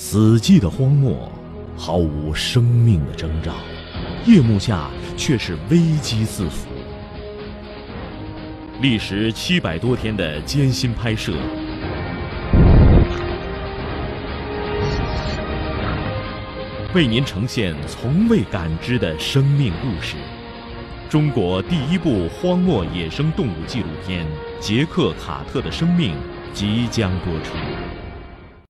死寂的荒漠毫无生命的征兆夜幕下却是危机四伏。历时七百多天的艰辛拍摄。为您呈现从未感知的生命故事。中国第一部荒漠野生动物纪录片杰克卡特的生命即将播出。